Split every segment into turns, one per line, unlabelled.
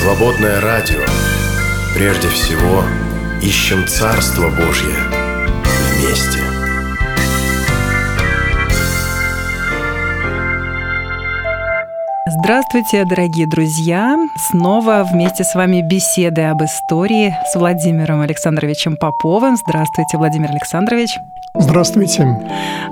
Свободное радио. Прежде всего, ищем Царство Божье
Здравствуйте, дорогие друзья! Снова вместе с вами беседы об истории с Владимиром Александровичем Поповым. Здравствуйте, Владимир Александрович.
Здравствуйте.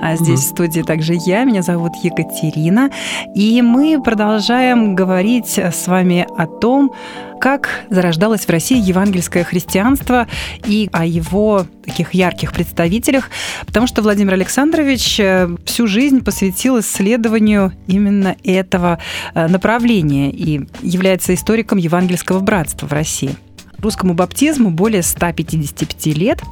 А здесь в студии также я, меня зовут Екатерина, и мы продолжаем говорить с вами о том, как зарождалось в России евангельское христианство и о его таких ярких представителях, потому что Владимир Александрович э, всю жизнь посвятил исследованию именно этого э, направления и является историком евангельского братства в России. Русскому баптизму более 155 лет.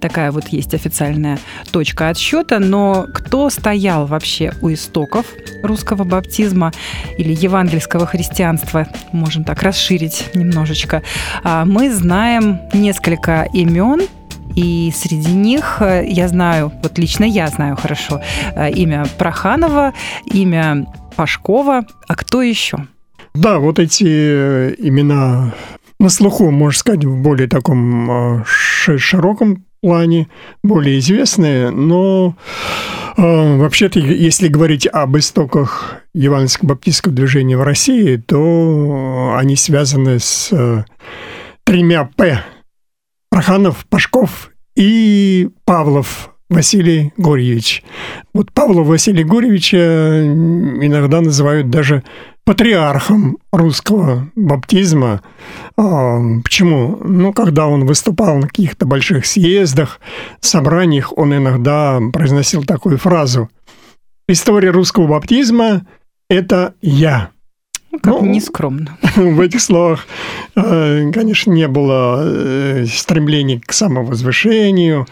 Такая вот есть официальная точка отсчета. Но кто стоял вообще у истоков русского баптизма или евангельского христианства, можем так расширить немножечко, а, мы знаем несколько имен, и среди них э, я знаю, вот лично я знаю хорошо, э, имя Проханова, имя Пашкова, а кто еще?
Да, вот эти э, имена на слуху, можно сказать, в более таком а, широком плане, более известные, но э, вообще-то, если говорить об истоках евангельского баптистского движения в России, то они связаны с э, тремя «П» – Проханов, Пашков и Павлов Василий Гурьевич. Вот Павла Василия Гурьевича иногда называют даже патриархом русского баптизма. А, почему? Ну, когда он выступал на каких-то больших съездах, собраниях, он иногда произносил такую фразу. История русского баптизма – это я.
Ну, как ну, нескромно.
В этих словах, э, конечно, не было э, стремления к самовозвышению.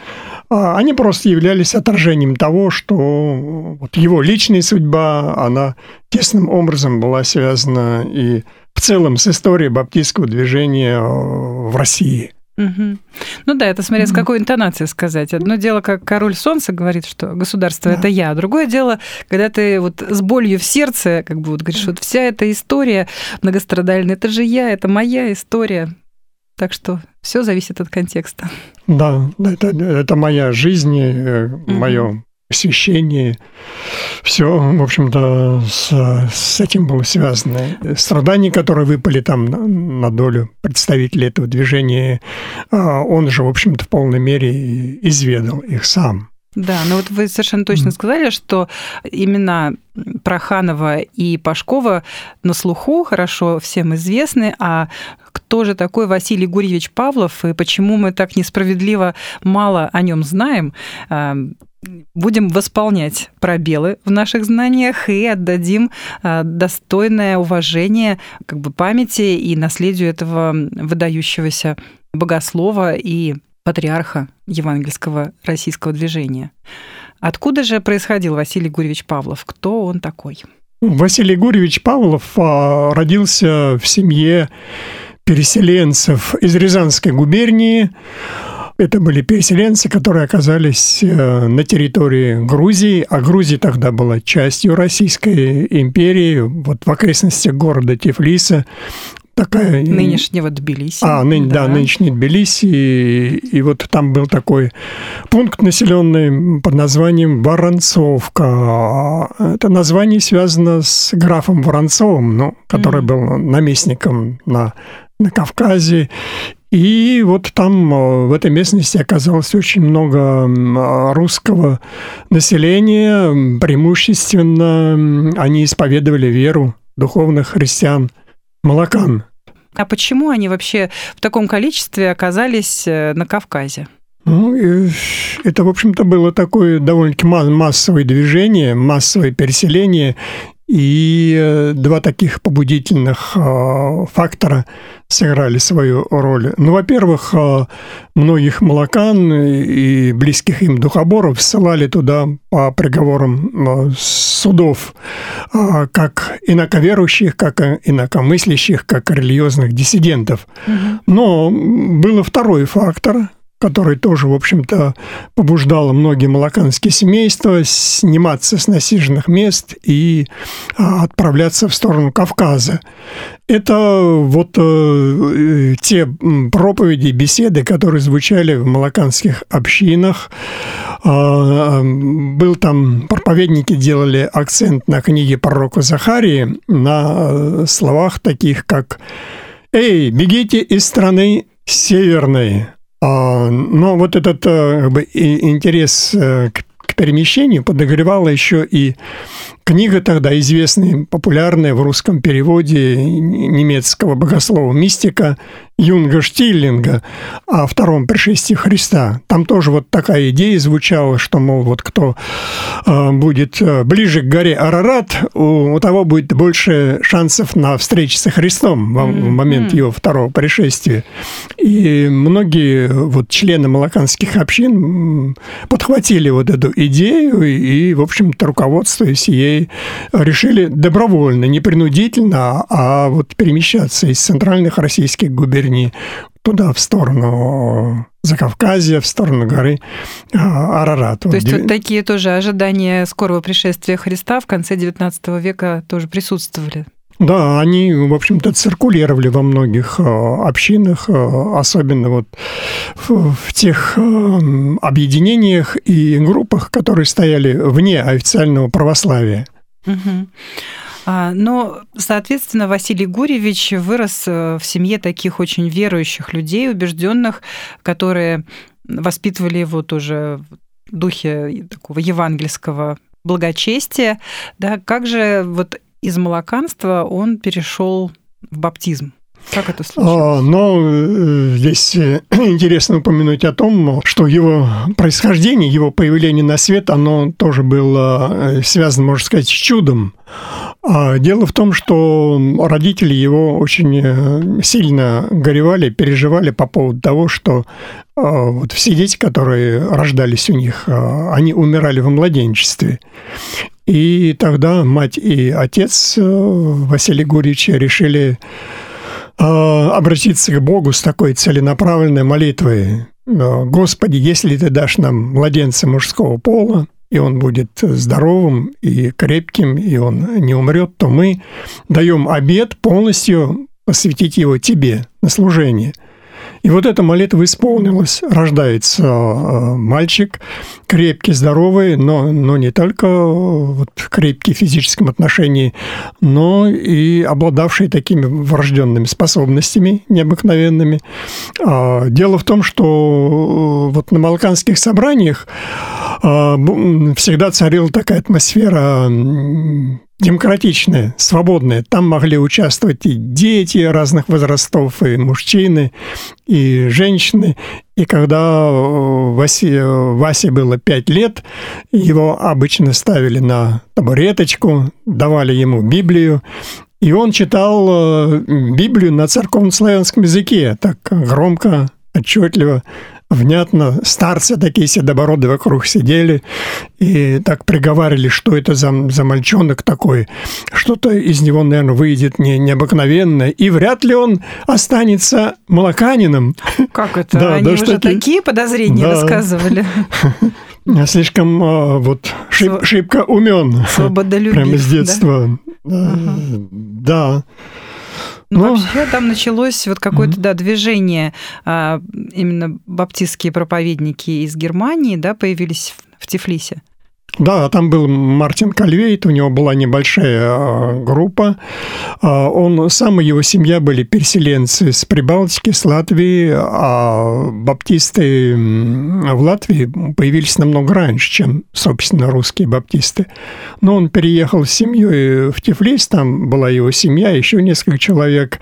А они просто являлись отражением того, что вот его личная судьба, она тесным образом была связана и в целом с историей баптистского движения э, в России –
Угу. Ну да, это смотря с какой интонацией сказать. Одно дело, как король солнца говорит, что государство да. это я, а другое дело, когда ты вот с болью в сердце, как бы вот говоришь, вот вся эта история многострадальная, это же я, это моя история. Так что все зависит от контекста.
Да, это, это моя жизнь, угу. мое освещение. Все, в общем-то, с, с этим было связано. Страдания, которые выпали там на, на долю представителей этого движения, а, он же, в общем-то, в полной мере изведал их сам.
Да, но вот вы совершенно точно сказали, что имена Проханова и Пашкова на слуху хорошо всем известны, а кто же такой Василий Гурьевич Павлов и почему мы так несправедливо мало о нем знаем, а, будем восполнять пробелы в наших знаниях и отдадим а, достойное уважение как бы памяти и наследию этого выдающегося богослова и патриарха евангельского российского движения. Откуда же происходил Василий Гурьевич Павлов? Кто он такой?
Василий Гурьевич Павлов а, родился в семье переселенцев из Рязанской губернии. Это были переселенцы, которые оказались э, на территории Грузии, а Грузия тогда была частью Российской империи, вот в окрестностях города Тифлиса такая...
Нынешнего Тбилиси.
А, ны, да. да, нынешний Тбилиси. И, и вот там был такой пункт населенный под названием Воронцовка. Это название связано с графом Воронцовым, ну, который mm. был наместником на на Кавказе. И вот там, э, в этой местности, оказалось очень много русского населения. Преимущественно они исповедовали веру духовных христиан молокан.
А почему они вообще в таком количестве оказались э, на Кавказе?
Ну, это, в общем-то, было такое довольно-таки массовое движение, массовое переселение. И э, два таких побудительных э, фактора сыграли свою роль. Ну, во-первых, э, многих молокан и близких им духоборов ссылали туда по приговорам судов, как инаковерующих, как инакомыслящих, как религиозных диссидентов. Но был и второй фактор, который тоже, в общем-то, побуждал многие малаканские семейства сниматься с насиженных мест и а, отправляться в сторону Кавказа. Это вот э, те проповеди, беседы, которые звучали в малаканских общинах. Э, был там, проповедники делали акцент на книге пророка Захарии, на э, словах таких, как «Эй, бегите из страны северной». А, но вот этот э, как бы, интерес э, к перемещению подогревала еще и Книга тогда известная, популярная в русском переводе немецкого богослова-мистика Юнга Штиллинга о втором пришествии Христа. Там тоже вот такая идея звучала, что, мол, вот кто э, будет э, ближе к горе Арарат, у, того будет больше шансов на встречу со Христом mm-hmm. в момент его второго пришествия. И многие вот члены малаканских общин подхватили вот эту идею и, в общем-то, руководствуясь ей решили добровольно, не принудительно, а вот перемещаться из центральных российских губерний туда, в сторону Закавказья, в сторону горы а, Арарат.
То есть вот такие тоже ожидания скорого пришествия Христа в конце XIX века тоже присутствовали?
Да, они, в общем-то, циркулировали во многих а, общинах, а, особенно вот в, в тех объединениях и группах, которые стояли вне официального православия.
Угу. Но, соответственно, Василий Гурьевич вырос э, в семье таких очень верующих людей, убежденных, которые воспитывали его тоже в духе такого евангельского благочестия. Да, как же вот из молоканства он перешел в баптизм? Как это случилось?
А, но э, здесь э, интересно упомянуть о том, что его происхождение, его появление на свет, оно тоже было э, связано, можно сказать, с чудом. А дело в том, что родители его очень сильно горевали, переживали по поводу того, что вот все дети, которые рождались у них, они умирали в младенчестве. И тогда мать и отец Василия Гурьевича решили обратиться к Богу с такой целенаправленной молитвой. Господи, если ты дашь нам младенца мужского пола, и он будет здоровым и крепким, и он не умрет, то мы даем обед полностью посвятить его тебе на служение – и вот эта молитва исполнилась. Рождается э, мальчик, крепкий, здоровый, но, но не только э, вот, крепкий в физическом отношении, но и обладавший такими врожденными способностями необыкновенными. А, дело в том, что э, вот на балканских собраниях всегда царила такая атмосфера демократичная, свободная. Там могли участвовать и дети разных возрастов, и мужчины, и женщины. И когда э, Васе, Васе было пять лет, его обычно ставили на табуреточку, давали ему Библию, и он читал э, Библию на церковно-славянском языке, так громко, отчетливо внятно. Старцы такие седобороды вокруг сидели и так приговаривали, что это за, за мальчонок такой. Что-то из него, наверное, выйдет не, необыкновенное. И вряд ли он останется молоканином.
Как это? Да, Они да, уже такие, такие подозрения да. высказывали.
Слишком а, вот шиб, шибко умен.
Свободолюбив.
Прямо с детства. Да. да.
Ну, Но... вообще там началось вот какое-то mm-hmm. да, движение, а, именно баптистские проповедники из Германии, да, появились в Тифлисе.
Да, там был Мартин Кальвейт, у него была небольшая а, группа. А, он сам и его семья были переселенцы с Прибалтики, с Латвии, а баптисты в Латвии появились намного раньше, чем, собственно, русские баптисты. Но он переехал с семьей в Тифлис, там была его семья, еще несколько человек.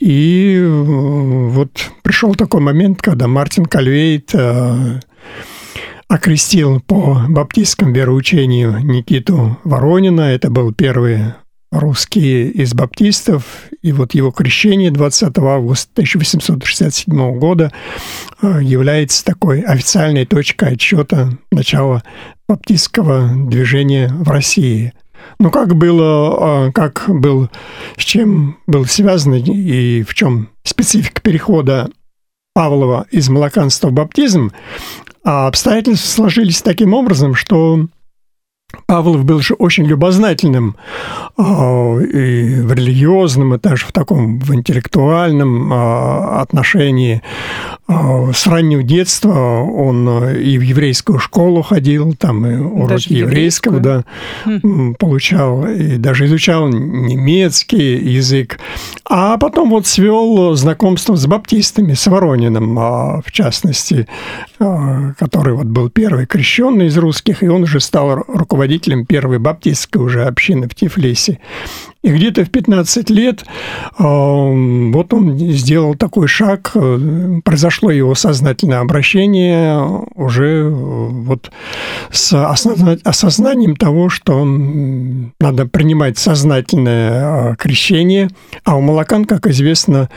И вот пришел такой момент, когда Мартин Кальвейт э, окрестил по баптистскому вероучению Никиту Воронина. Это был первый русский из баптистов. И вот его крещение 20 августа 1867 года э, является такой официальной точкой отсчета начала баптистского движения в России. Ну, как было, э, как был, с чем был связан и в чем специфика перехода Павлова из молоканства в баптизм, а обстоятельства сложились таким образом, что Павлов был же очень любознательным а, и в религиозном, и даже в таком в интеллектуальном а, отношении. А, с раннего детства он и в еврейскую школу ходил, там и уроки еврейского да, хм. получал, и даже изучал немецкий язык. А потом вот свел знакомство с баптистами, с Ворониным, в частности, который вот был первый крещенный из русских, и он уже стал руководителем первой баптистской уже общины в Тифлисе. И где-то в 15 лет э, вот он сделал такой шаг, э, произошло его сознательное обращение уже э, вот с осознанием того, что надо принимать сознательное крещение, а у молокан, как известно,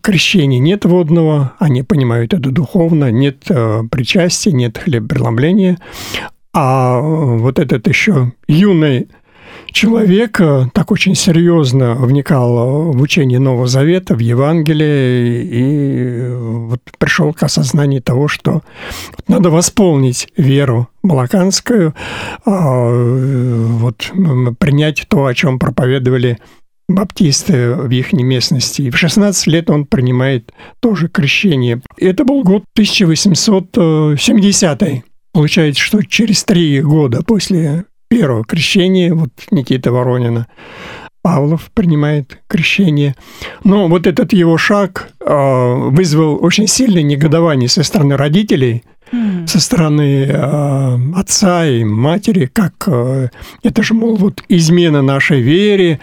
крещения нет водного, они понимают это духовно, нет причастия, нет хлебопреломления, а вот этот еще юный человек э, так очень серьезно вникал в учение Нового Завета, в Евангелие, и вот пришел к осознанию того, что надо восполнить веру балаканскую, а, вот принять то, о чем проповедовали баптисты в их местности. И в 16 лет он принимает тоже крещение. Это был год 1870 Получается, что через три года после первого крещения, вот Никита Воронина, Павлов принимает крещение. Но вот этот его шаг э, вызвал очень сильное негодование со стороны родителей, mm. со стороны э, отца и матери, как э, это же, мол, вот измена нашей вере,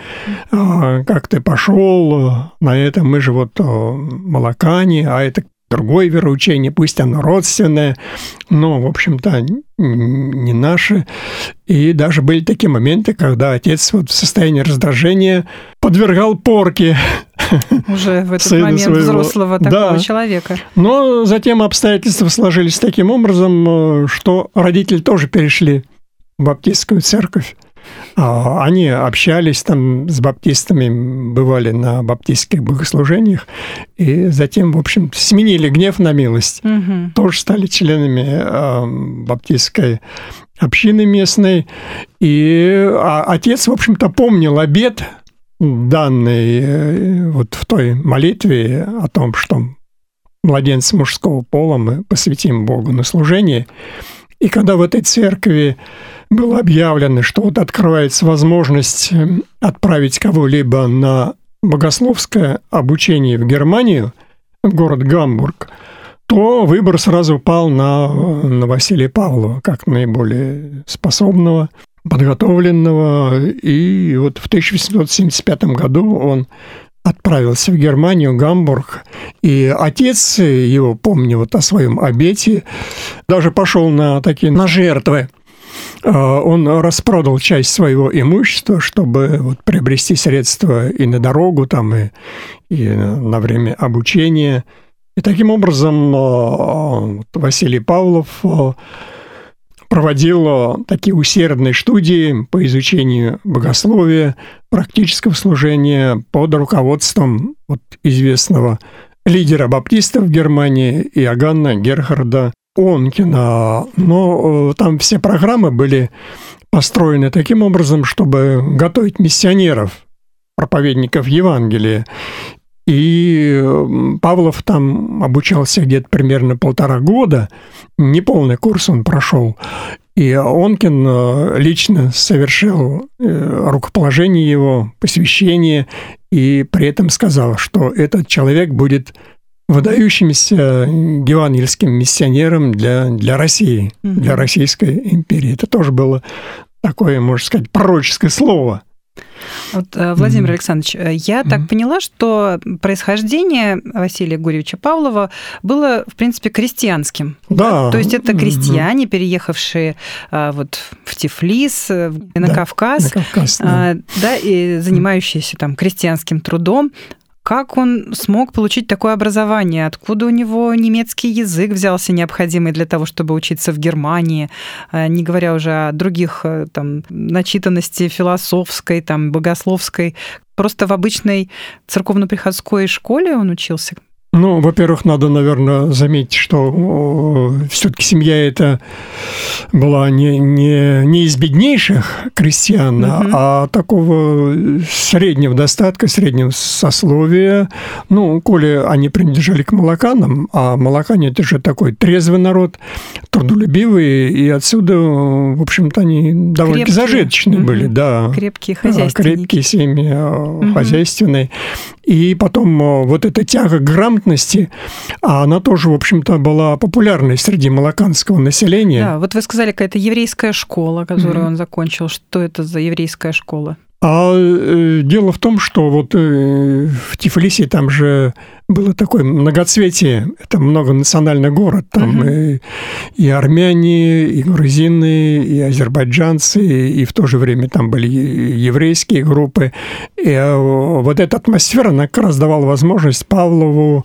э, как ты пошел на это, мы же вот э, молокане, а это другое вероучение, пусть оно родственное, но, в общем-то, не наше. И даже были такие моменты, когда отец вот в состоянии раздражения подвергал порке
уже в этот момент своего. взрослого такого да. человека.
Но затем обстоятельства сложились таким образом, э, что родители тоже перешли в баптистскую церковь. А, они общались там с баптистами, бывали на баптистских богослужениях, и затем, в общем, сменили гнев на милость. Угу. Тоже стали членами а, баптистской общины местной. И а, отец, в общем-то, помнил обед, данный э, вот в той молитве о том, что младенца мужского пола мы посвятим Богу на служение. И когда в этой церкви было объявлено, что вот открывается возможность эм, отправить кого-либо на богословское обучение в Германию, в город Гамбург, то выбор сразу пал на, на Василия Павлова как наиболее способного, подготовленного. И вот в 1875 году он отправился в Германию, Гамбург, и отец его, помню вот о своем обете, даже пошел на такие на жертвы он распродал часть своего имущества, чтобы вот приобрести средства и на дорогу, там, и, и на время обучения. И таким образом а, Василий Павлов а, проводил такие усердные студии по изучению богословия, практического служения под руководством вот известного лидера баптистов Германии Иоганна Герхарда Онкина, но э, там все программы были построены таким образом, чтобы готовить миссионеров, проповедников Евангелия. И Павлов там обучался где-то примерно полтора года, неполный курс он прошел. И Онкин э, лично совершил э, рукоположение его, посвящение, и при этом сказал, что этот человек будет выдающимся евангельским миссионером для, для России, mm-hmm. для Российской империи. Это тоже было такое, можно сказать, пророческое слово.
Вот, э, Владимир mm-hmm. Александрович, э, я mm-hmm. так поняла, что происхождение Василия Гурьевича Павлова было, в принципе, крестьянским.
Да.
да? То есть это крестьяне, mm-hmm. переехавшие а, вот в Тифлис, на да, Кавказ, на Кавказ да. А, да, и занимающиеся там крестьянским трудом. Как он смог получить такое образование? Откуда у него немецкий язык взялся необходимый для того, чтобы учиться в Германии, э, не говоря уже о других э, там, начитанности философской, там, богословской? Просто в обычной церковно-приходской школе он учился?
Ну, во-первых, надо, наверное, заметить, что все-таки семья это была не, не, не из беднейших крестьян, угу. а такого среднего достатка, среднего сословия. Ну, коли они принадлежали к молоканам, а молокане это же такой трезвый народ, трудолюбивый, и отсюда, в общем-то, они довольно крепкие. зажиточные угу. были, да.
Крепкие хозяйственники.
Крепкие семьи угу. хозяйственные. И потом э, вот эта тяга к грамотности, а она тоже, в общем-то, была популярной среди малаканского населения.
Да, вот вы сказали, какая-то еврейская школа, которую mm-hmm. он закончил. Что это за еврейская школа?
А э, дело в том, что вот э, в Тифлисе там же было такое многоцветие, это многонациональный город, там угу. и, и армяне, и грузины, и азербайджанцы, и в то же время там были еврейские группы. И э, вот эта атмосфера, она как раз давала возможность Павлову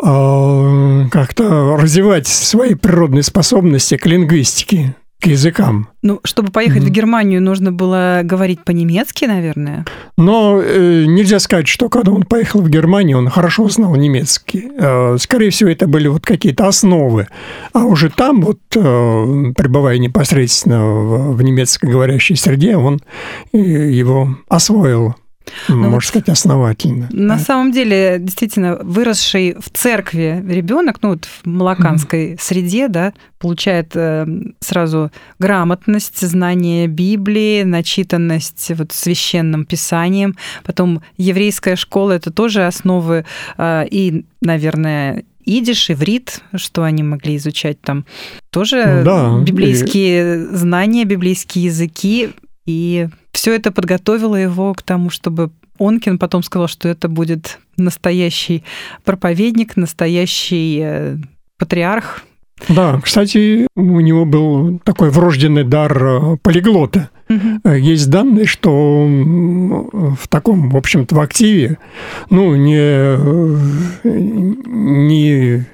э, как-то развивать свои природные способности к лингвистике к языкам.
Ну, чтобы поехать mm-hmm. в Германию, нужно было говорить по-немецки, наверное.
Но э, нельзя сказать, что когда он поехал в Германию, он хорошо знал немецкий. Э, скорее всего, это были вот какие-то основы. А уже там, вот э, пребывая непосредственно в, в немецкоговорящей среде, он э, его освоил. Ну, Можно вот сказать, основательно.
На да. самом деле, действительно, выросший в церкви ребенок, ну вот в малаканской mm-hmm. среде, да, получает э, сразу грамотность, знание Библии, начитанность вот священным писанием. Потом еврейская школа это тоже основы э, и, наверное, идиш, иврит, что они могли изучать там, тоже да, библейские и... знания, библейские языки. И все это подготовило его к тому, чтобы Онкин потом сказал, что это будет настоящий проповедник, настоящий э, патриарх.
Да, кстати, у него был такой врожденный дар э, полиглота. Угу. Есть данные, что в таком, в общем-то, в активе, ну, не, не,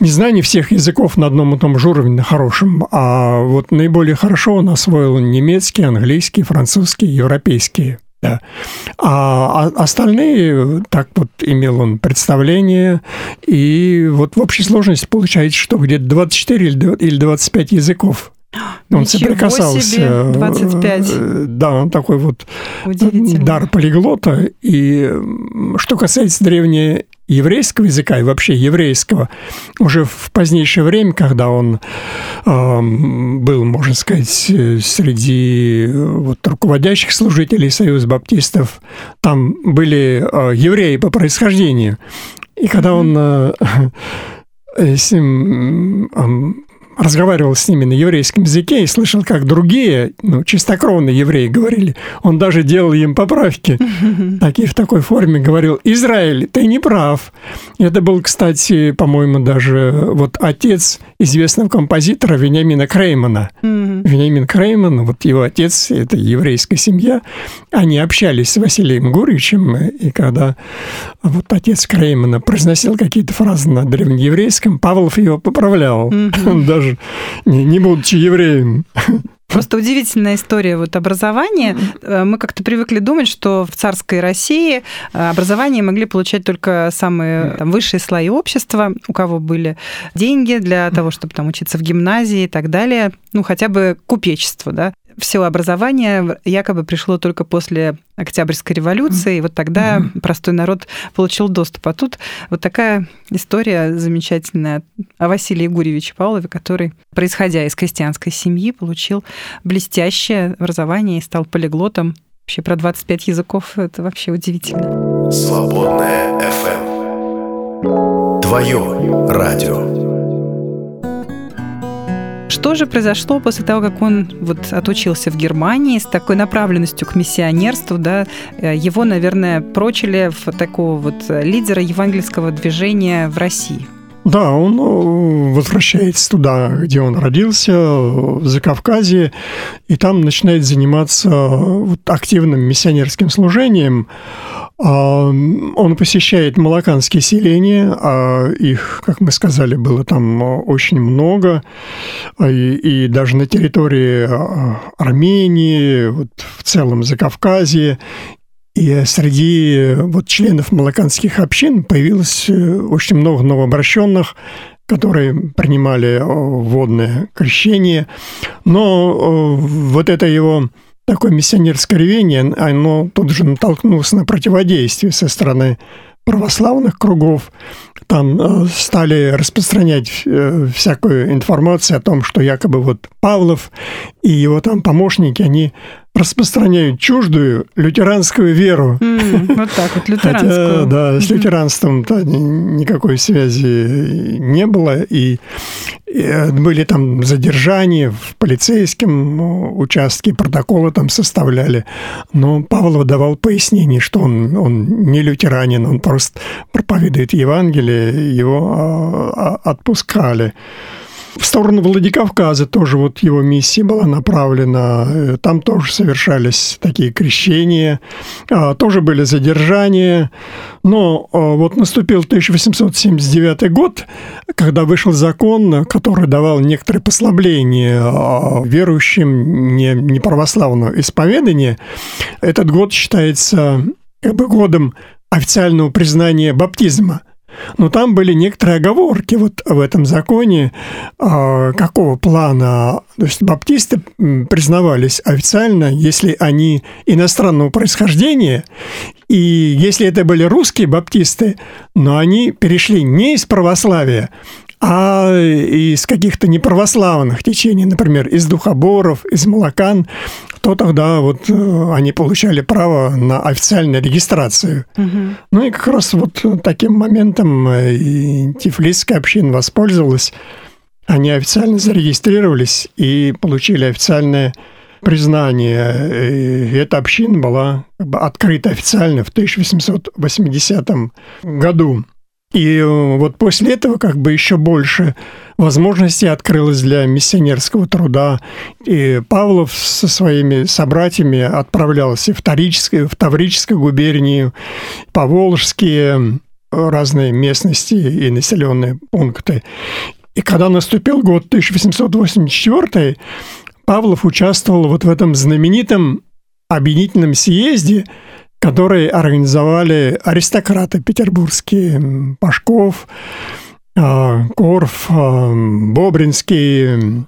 не знание всех языков на одном и том же уровне, на хорошем, а вот наиболее хорошо он освоил немецкий, английский, французский, европейский. Да. А, а остальные, так вот имел он представление, и вот в общей сложности получается, что где-то 24 или 25 языков он Ничего соприкасался. Себе,
25.
Э, да, он такой вот дар полиглота. И что касается древнего еврейского языка и вообще еврейского, уже в позднейшее время, когда он э, был, можно сказать, среди вот, руководящих служителей Союза баптистов, там были э, евреи по происхождению. И когда он э, ним разговаривал с ними на еврейском языке и слышал, как другие, ну, чистокровные евреи говорили. Он даже делал им поправки. Такие в такой форме говорил, Израиль, ты не прав. Это был, кстати, по-моему, даже вот отец известного композитора Вениамина Креймана. Вениамин Крейман, вот его отец, это еврейская семья, они общались с Василием Гурьевичем, и когда вот отец Креймана произносил какие-то фразы на древнееврейском, Павлов его поправлял. Даже не, не будучи евреем.
Просто удивительная история вот образования. Э, мы как-то привыкли думать, что в царской России э, образование могли получать только самые там, высшие слои общества, у кого были деньги для того, чтобы там учиться в гимназии и так далее. Ну, хотя бы купечество, да все образование якобы пришло только после Октябрьской революции, и вот тогда mm-hmm. простой народ получил доступ. А тут вот такая история замечательная о Василии Гурьевиче Павлове, который, происходя из крестьянской семьи, получил блестящее образование и стал полиглотом. Вообще про 25 языков это вообще удивительно.
Свободная FM. Твое радио.
Что же произошло после того, как он вот отучился в Германии с такой направленностью к миссионерству, да, э, его, наверное, прочили в такого вот лидера евангельского движения в России?
Да, он э, возвращается туда, где он родился, в Закавказье, и там начинает заниматься вот активным миссионерским служением. А, он посещает малаканские селения, а их, как мы сказали, было там очень много, а, и, и даже на территории Армении, вот в целом Закавказье. И среди вот членов малаканских общин появилось очень много новообращенных, которые принимали водное крещение. Но вот это его такое миссионерское рвение, оно тут же натолкнулось на противодействие со стороны православных кругов. Там э, стали распространять э, всякую информацию о том, что якобы вот Павлов и его там помощники, они распространяют чуждую лютеранскую веру.
Mm, вот так вот, лютеранскую.
Хотя, да, с лютеранством -то никакой связи не было. И, и были там задержания в полицейском участке, протоколы там составляли. Но Павлов давал пояснение, что он, он не лютеранин, он просто проповедует Евангелие, его а, а, отпускали. В сторону Владикавказа тоже вот его миссия была направлена. Э, там тоже совершались такие крещения, а, тоже были задержания. Но а, вот наступил 1879 год, когда вышел закон, который давал некоторые послабления а, верующим не, не православного исповедания. Этот год считается как бы годом официального признания баптизма – но там были некоторые оговорки вот в этом законе, а, какого плана. То есть баптисты признавались официально, если они иностранного происхождения, и если это были русские баптисты, но они перешли не из православия, а из каких-то неправославных течений, например, из духоборов, из молокан, то тогда вот э, они получали право на официальную регистрацию. Угу. Ну и как раз вот таким моментом э, и Тифлисская община воспользовалась. Они официально зарегистрировались и получили официальное признание. И эта община была как бы открыта официально в 1880 году. И э, вот после этого как бы еще больше возможностей открылось для миссионерского труда. И Павлов со своими собратьями отправлялся в Таврическую, в Таврическую губернию, Поволжские разные местности и населенные пункты. И когда наступил год 1884, Павлов участвовал вот в этом знаменитом объединительном съезде, который организовали аристократы петербургские, Пашков, а, Корф, а, Бобринский,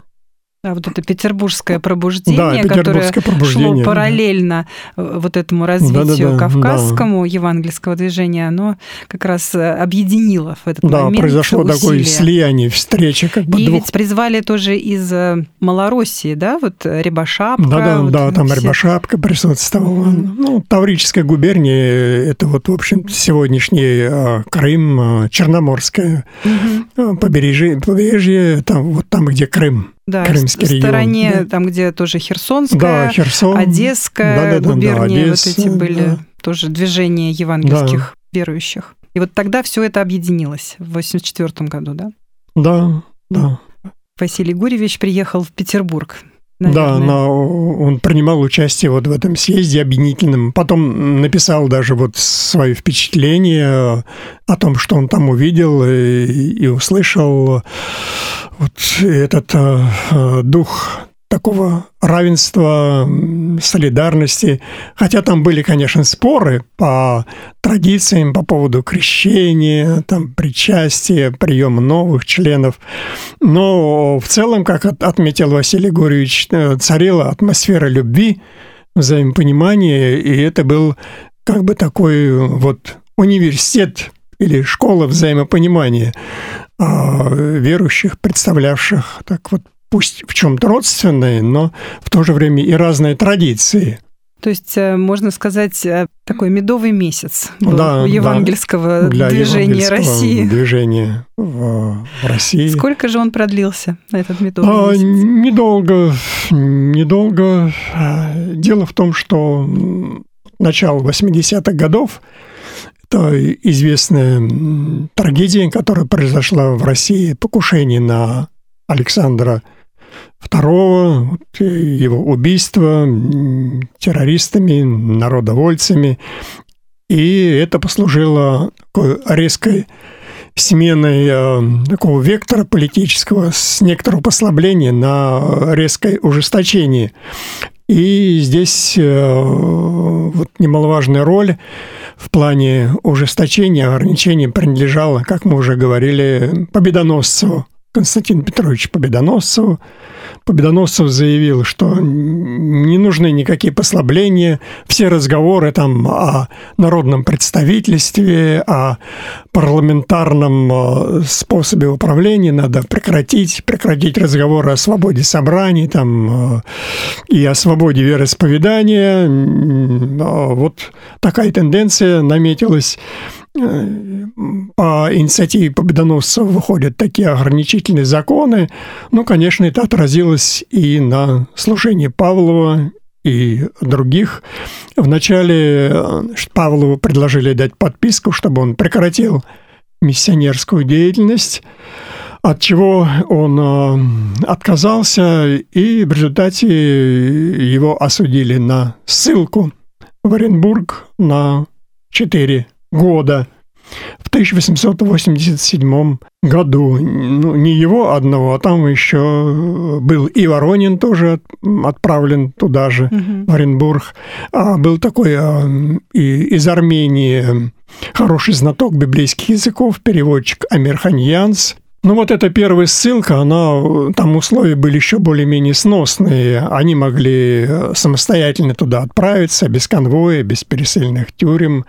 да, вот это петербургское пробуждение, да, петербургское которое пробуждение, шло параллельно да. вот этому развитию да, да, да, кавказскому да. евангельского движения, оно как раз э, объединило в этот
да,
момент
произошло усилия. такое слияние, встреча как бы
И
двух...
ведь призвали тоже из э, Малороссии, да, вот Рябошапка.
Да, да,
вот
да, там все... Рябошапка присутствовала. Ну, Таврическая губерния, это вот, в общем, сегодняшний э, Крым, Черноморское mm-hmm. побережье, побережье там, вот там, где Крым.
Да, Крымский в стороне, регион. там, где тоже Херсонская, да, Херсон, Одесская да, да, губерния, да, Одесса, вот эти были да. тоже движения евангельских да. верующих. И вот тогда все это объединилось в 84 году, да?
Да, да.
Василий Гуревич приехал в Петербург.
Наверное. Да, но он принимал участие вот в этом съезде объединительном. Потом написал даже вот свои впечатления о том, что он там увидел и, и услышал вот этот э, дух такого равенства, солидарности. Хотя там были, конечно, споры по традициям по поводу крещения, там, причастия, приема новых членов. Но в целом, как отметил Василий Гурьевич, э, царила атмосфера любви, взаимопонимания, и это был как бы такой вот университет или школа взаимопонимания а, верующих, представлявших так вот пусть в чем-то родственные, но в то же время и разные традиции.
То есть, э, можно сказать, э, такой медовый месяц был да, евангельского да, движения России.
Движения в, в России.
Сколько же он продлился, этот медовый а, месяц?
Недолго, недолго. Дело в том, что начало 80-х годов это известная трагедия, которая произошла в России, покушение на Александра II, его убийство террористами, народовольцами. И это послужило такой резкой сменой э, такого вектора политического с некоторого послабления на резкое ужесточение. И здесь вот немаловажная роль в плане ужесточения, ограничений принадлежала, как мы уже говорили, победоносцу Константину Петровичу Победоносцеву, Победоносцев заявил, что не нужны никакие послабления, все разговоры там о народном представительстве, о парламентарном э, способе управления надо прекратить, прекратить разговоры о свободе собраний там, э, и о свободе вероисповедания. Вот такая тенденция наметилась по инициативе победоносцев выходят такие ограничительные законы. Ну, конечно, это отразилось и на служении Павлова и других. Вначале Павлову предложили дать подписку, чтобы он прекратил миссионерскую деятельность, от чего он э, отказался, и в результате его осудили на ссылку в Оренбург на 4 года. В 1887 году, ну, не его одного, а там еще был и Воронин тоже отправлен туда же, угу. в Оренбург. А был такой а, и, из Армении хороший знаток библейских языков, переводчик Амир Ханьянс, ну вот эта первая ссылка, она, там условия были еще более-менее сносные. Они могли э, самостоятельно туда отправиться, без конвоя, без пересыльных тюрем,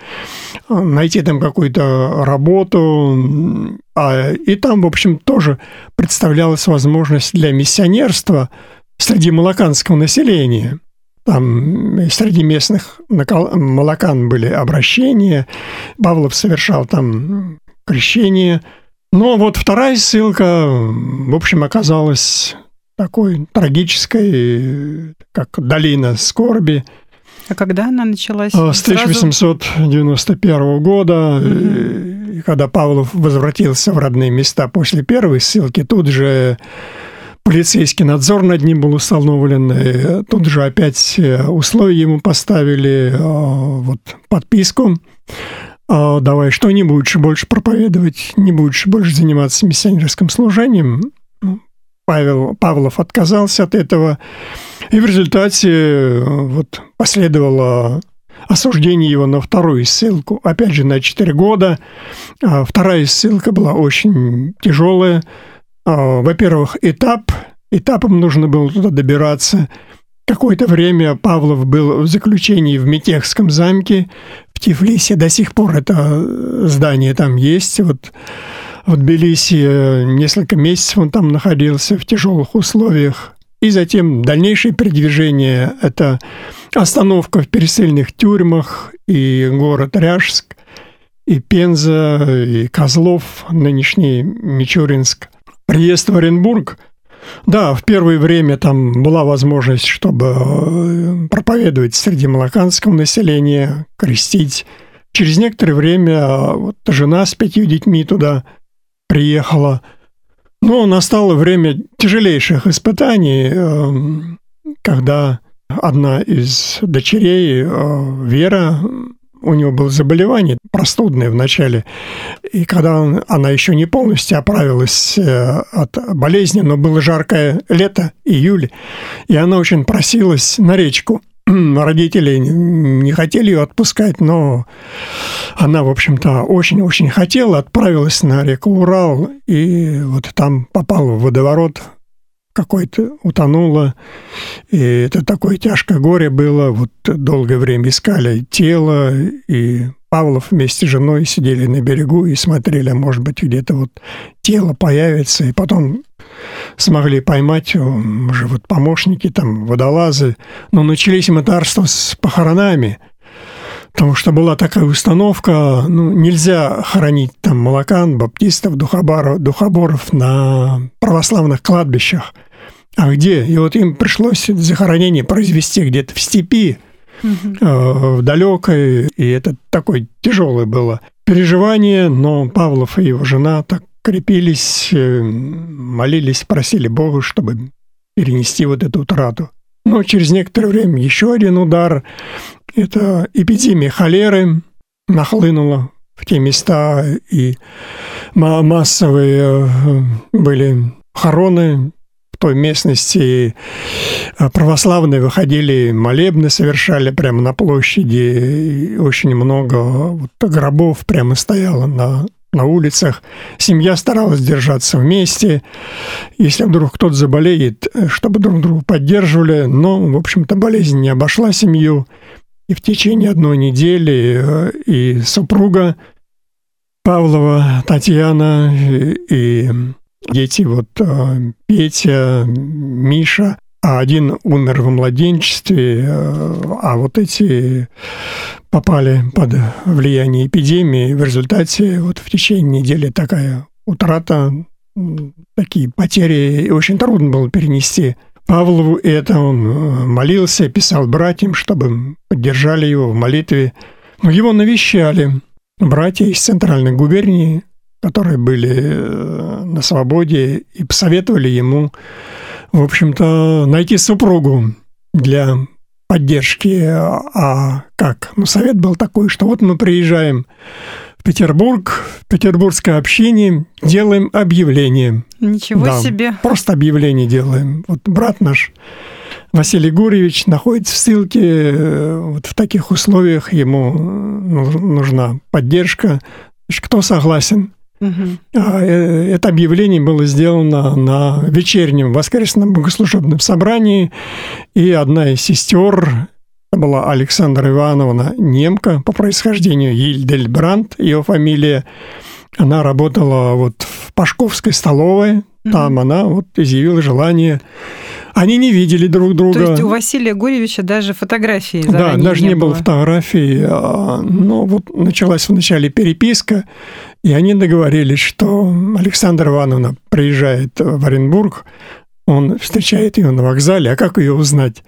э, найти там какую-то работу. А, и там, в общем, тоже представлялась возможность для миссионерства среди малаканского населения. Там среди местных молокан были обращения. Павлов совершал там крещение – но вот вторая ссылка, в общем, оказалась такой трагической, как долина скорби.
А когда она началась?
С 1891 сразу... года, угу. когда Павлов возвратился в родные места после первой ссылки, тут же полицейский надзор над ним был установлен, тут же опять э, условия ему поставили, вот подписку а, давай, что не будешь больше проповедовать, не будешь больше заниматься миссионерским служением. Ну, Павел, Павлов отказался от этого, и в результате э, вот последовало осуждение его на вторую ссылку, опять же, на 4 года. А вторая ссылка была очень тяжелая. А, во-первых, этап, этапом нужно было туда добираться. Какое-то время Павлов был в заключении в Метехском замке, Тифлисе до сих пор это э, здание там есть. Вот в Тбилиси э, несколько месяцев он там находился в тяжелых условиях. И затем дальнейшее передвижение – это остановка в пересыльных тюрьмах и город Ряжск, и Пенза, и Козлов, нынешний Мичуринск. Приезд в Оренбург – да, в первое время там была возможность, чтобы э, проповедовать среди малаканского населения, крестить. Через некоторое время э, вот жена с пятью детьми туда приехала. Но настало время тяжелейших испытаний, э, когда одна из дочерей, Вера, у него было заболевание простудное в начале, и когда она еще не полностью оправилась э, от болезни, но было жаркое лето, июль, и она очень просилась на речку. Родители не хотели ее отпускать, но она, в общем-то, очень-очень хотела, отправилась на реку Урал, и вот там попала в водоворот, какой-то утонула. И это такое тяжкое горе было. Вот долгое время искали тело, и Павлов вместе с женой сидели на берегу и смотрели, а может быть, где-то вот тело появится. И потом смогли поймать уже вот помощники, там, водолазы. Но начались мытарства с похоронами – Потому что была такая установка, ну, нельзя хоронить там молокан, баптистов, духобаров, духоборов на православных кладбищах. А где? И вот им пришлось захоронение произвести где-то в степи, угу. э, в далекой, и это такое тяжелое было переживание, но Павлов и его жена так крепились, э, молились, просили Бога, чтобы перенести вот эту утрату. Но через некоторое время еще один удар. Это эпидемия холеры нахлынула в те места, и массовые э, были хороны, в той местности э, православные выходили, молебны совершали прямо на площади. И очень много вот гробов прямо стояло на на улицах. Семья старалась держаться вместе. Если вдруг кто-то заболеет, чтобы друг друга поддерживали. Но, в общем-то, болезнь не обошла семью. И в течение одной недели э, и супруга Павлова Татьяна и дети вот э, Петя, Миша, а один умер в младенчестве, э, а вот эти попали под влияние эпидемии. В результате вот в течение недели такая утрата, такие потери очень трудно было перенести. Павлову это он э, молился, писал братьям, чтобы поддержали его в молитве. Но его навещали братья из центральной губернии, которые были э, на свободе и посоветовали ему, в общем-то, найти супругу для поддержки. А как? Ну, совет был такой, что вот мы приезжаем Петербург, петербургское общение, делаем объявление.
Ничего да, себе.
Просто объявление делаем. Вот брат наш Василий Гурьевич находится в ссылке. Э, вот в таких условиях ему нужна поддержка. Кто согласен? Угу. Это объявление было сделано на вечернем воскресном богослужебном собрании, и одна из сестер, была Александра Ивановна Немка по происхождению, Ильдельбранд, ее фамилия, она работала вот в Пашковской столовой, там mm она вот изъявила желание они не видели друг друга.
То есть у Василия Гурьевича даже фотографии
Да, даже не, не было. было фотографий. А, но вот началась вначале переписка, и они договорились, что Александра Ивановна приезжает в Оренбург, он встречает ее на вокзале, а как ее узнать?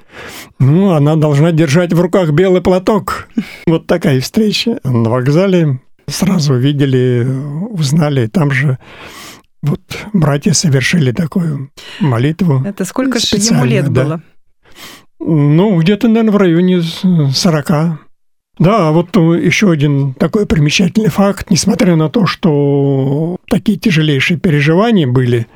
Ну, она должна держать в руках белый платок. Вот такая встреча. На вокзале сразу видели, узнали, там же вот братья совершили такую молитву.
Это сколько же ему лет да. было?
Ну, где-то, наверное, в районе 40. Да, а вот еще один такой примечательный факт, несмотря на то, что такие тяжелейшие переживания были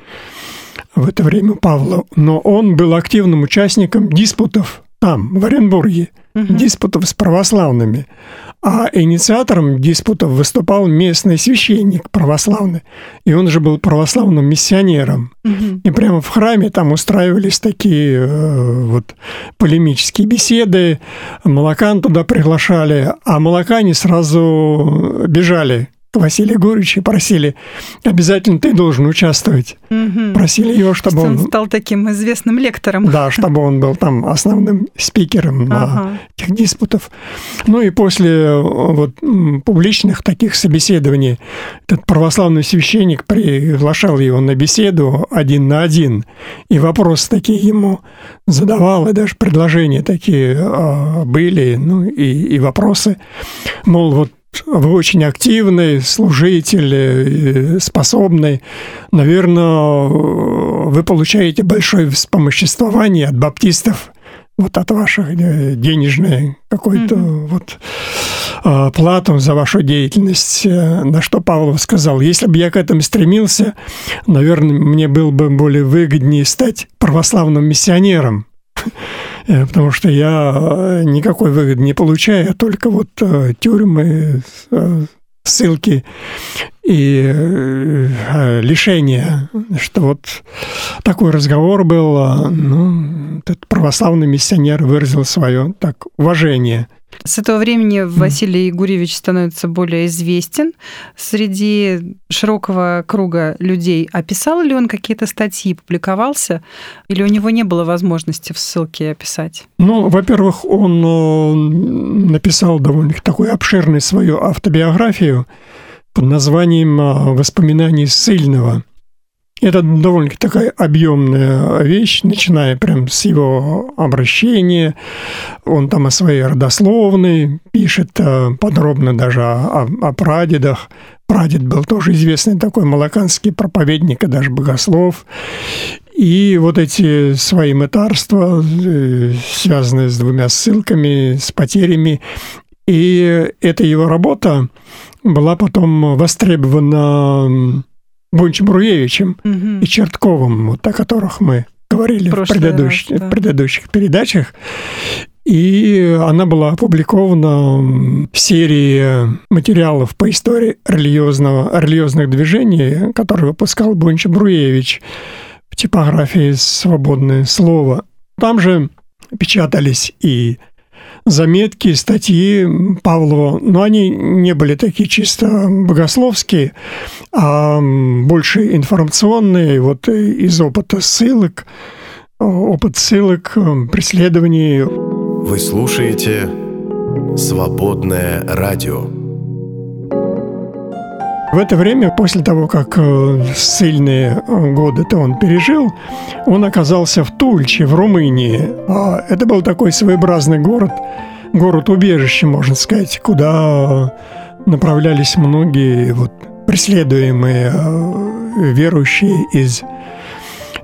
в это время Павла, но он был активным участником диспутов там, в Оренбурге, угу. диспутов с православными. А инициатором диспутов выступал местный священник православный. И он же был православным миссионером. Угу. И прямо в храме там устраивались такие э, вот полемические беседы. Молокан туда приглашали, а молокане сразу бежали Егоровичу и просили, обязательно ты должен участвовать. Угу. Просили его, чтобы он...
он стал таким известным лектором.
Да, чтобы он был там основным спикером ага. этих диспутов. Ну и после вот публичных таких собеседований этот православный священник приглашал его на беседу один на один, и вопросы такие ему задавал, и даже предложения такие а, были, ну и, и вопросы, мол, вот вы очень активный служитель, э, способный. Наверное, вы получаете большое вспомоществование от баптистов, вот от ваших э, денежной какой-то mm-hmm. вот а, плату за вашу деятельность. Э, на что Павлов сказал, если бы я к этому стремился, наверное, мне было бы более выгоднее стать православным миссионером. Э, потому что я э, никакой выгоды не получаю, а только вот э, тюрьмы, ссылки и лишения, что вот такой разговор был, ну, этот православный миссионер выразил свое так уважение –
с этого времени Василий Егорьевич становится более известен среди широкого круга людей. А писал ли он какие-то статьи, публиковался? Или у него не было возможности в ссылке описать?
Ну, во-первых, он э, написал довольно такую обширную свою автобиографию под названием э, «Воспоминания ссыльного». Это довольно такая объемная вещь, начиная прям с его обращения. Он там о своей родословной пишет э, подробно даже о, о прадедах. Прадед был тоже известный такой малаканский проповедник и даже богослов. И вот эти свои мытарства, э, связанные с двумя ссылками, с потерями, и эта его работа была потом востребована Бунч Бруевичем угу. и Чертковым, вот о которых мы говорили в
Прошлый
предыдущих,
раз, да.
в предыдущих передачах. И она была опубликована в серии материалов по истории религиозного, религиозных движений, который выпускал Бонча Бруевич в типографии «Свободное слово». Там же печатались и заметки, статьи Павлова, но они не были такие чисто богословские, а больше информационные, вот из опыта ссылок, опыт ссылок, преследований.
Вы слушаете «Свободное радио».
В это время, после того, как э, сильные годы-то он пережил, он оказался в Тульче, в Румынии. А Это был такой своеобразный город, город-убежище, можно сказать, куда направлялись многие вот преследуемые э, верующие из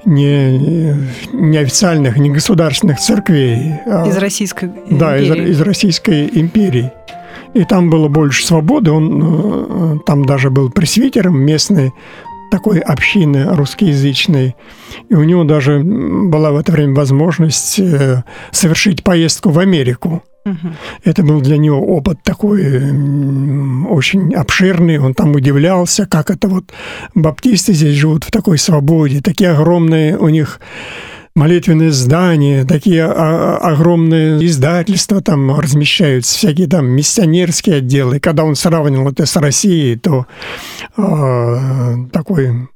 не, неофициальных, не государственных церквей. а-
Из Российской
да, из,
империи.
из Российской империи. И там было больше свободы. Он э, там даже был пресвитером местной такой общины русскоязычной. И у него даже была в это время возможность э, совершить поездку в Америку. Это был для него опыт такой очень обширный. Он там удивлялся, как это вот баптисты здесь живут в такой свободе. Такие огромные у них молитвенные здания, такие огромные издательства там размещаются, всякие там миссионерские отделы. Когда он сравнивал это с Россией, то а, такой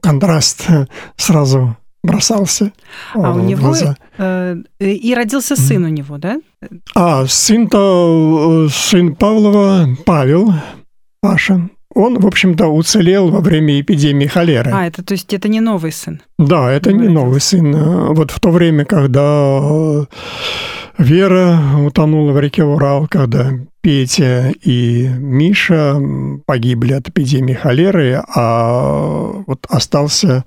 контраст сразу бросался
А у
в
него
глаза.
э, и родился сын у него, да?
А, сын-то, э, сын Павлова, Павел, Паша, он, в общем-то, уцелел во время эпидемии холеры.
А, это то есть это не новый сын.
Да, это не
Молодец.
новый сын. Э, Вот в то время, когда Вера утонула в реке Урал, когда Петя и Миша погибли от эпидемии холеры, а вот остался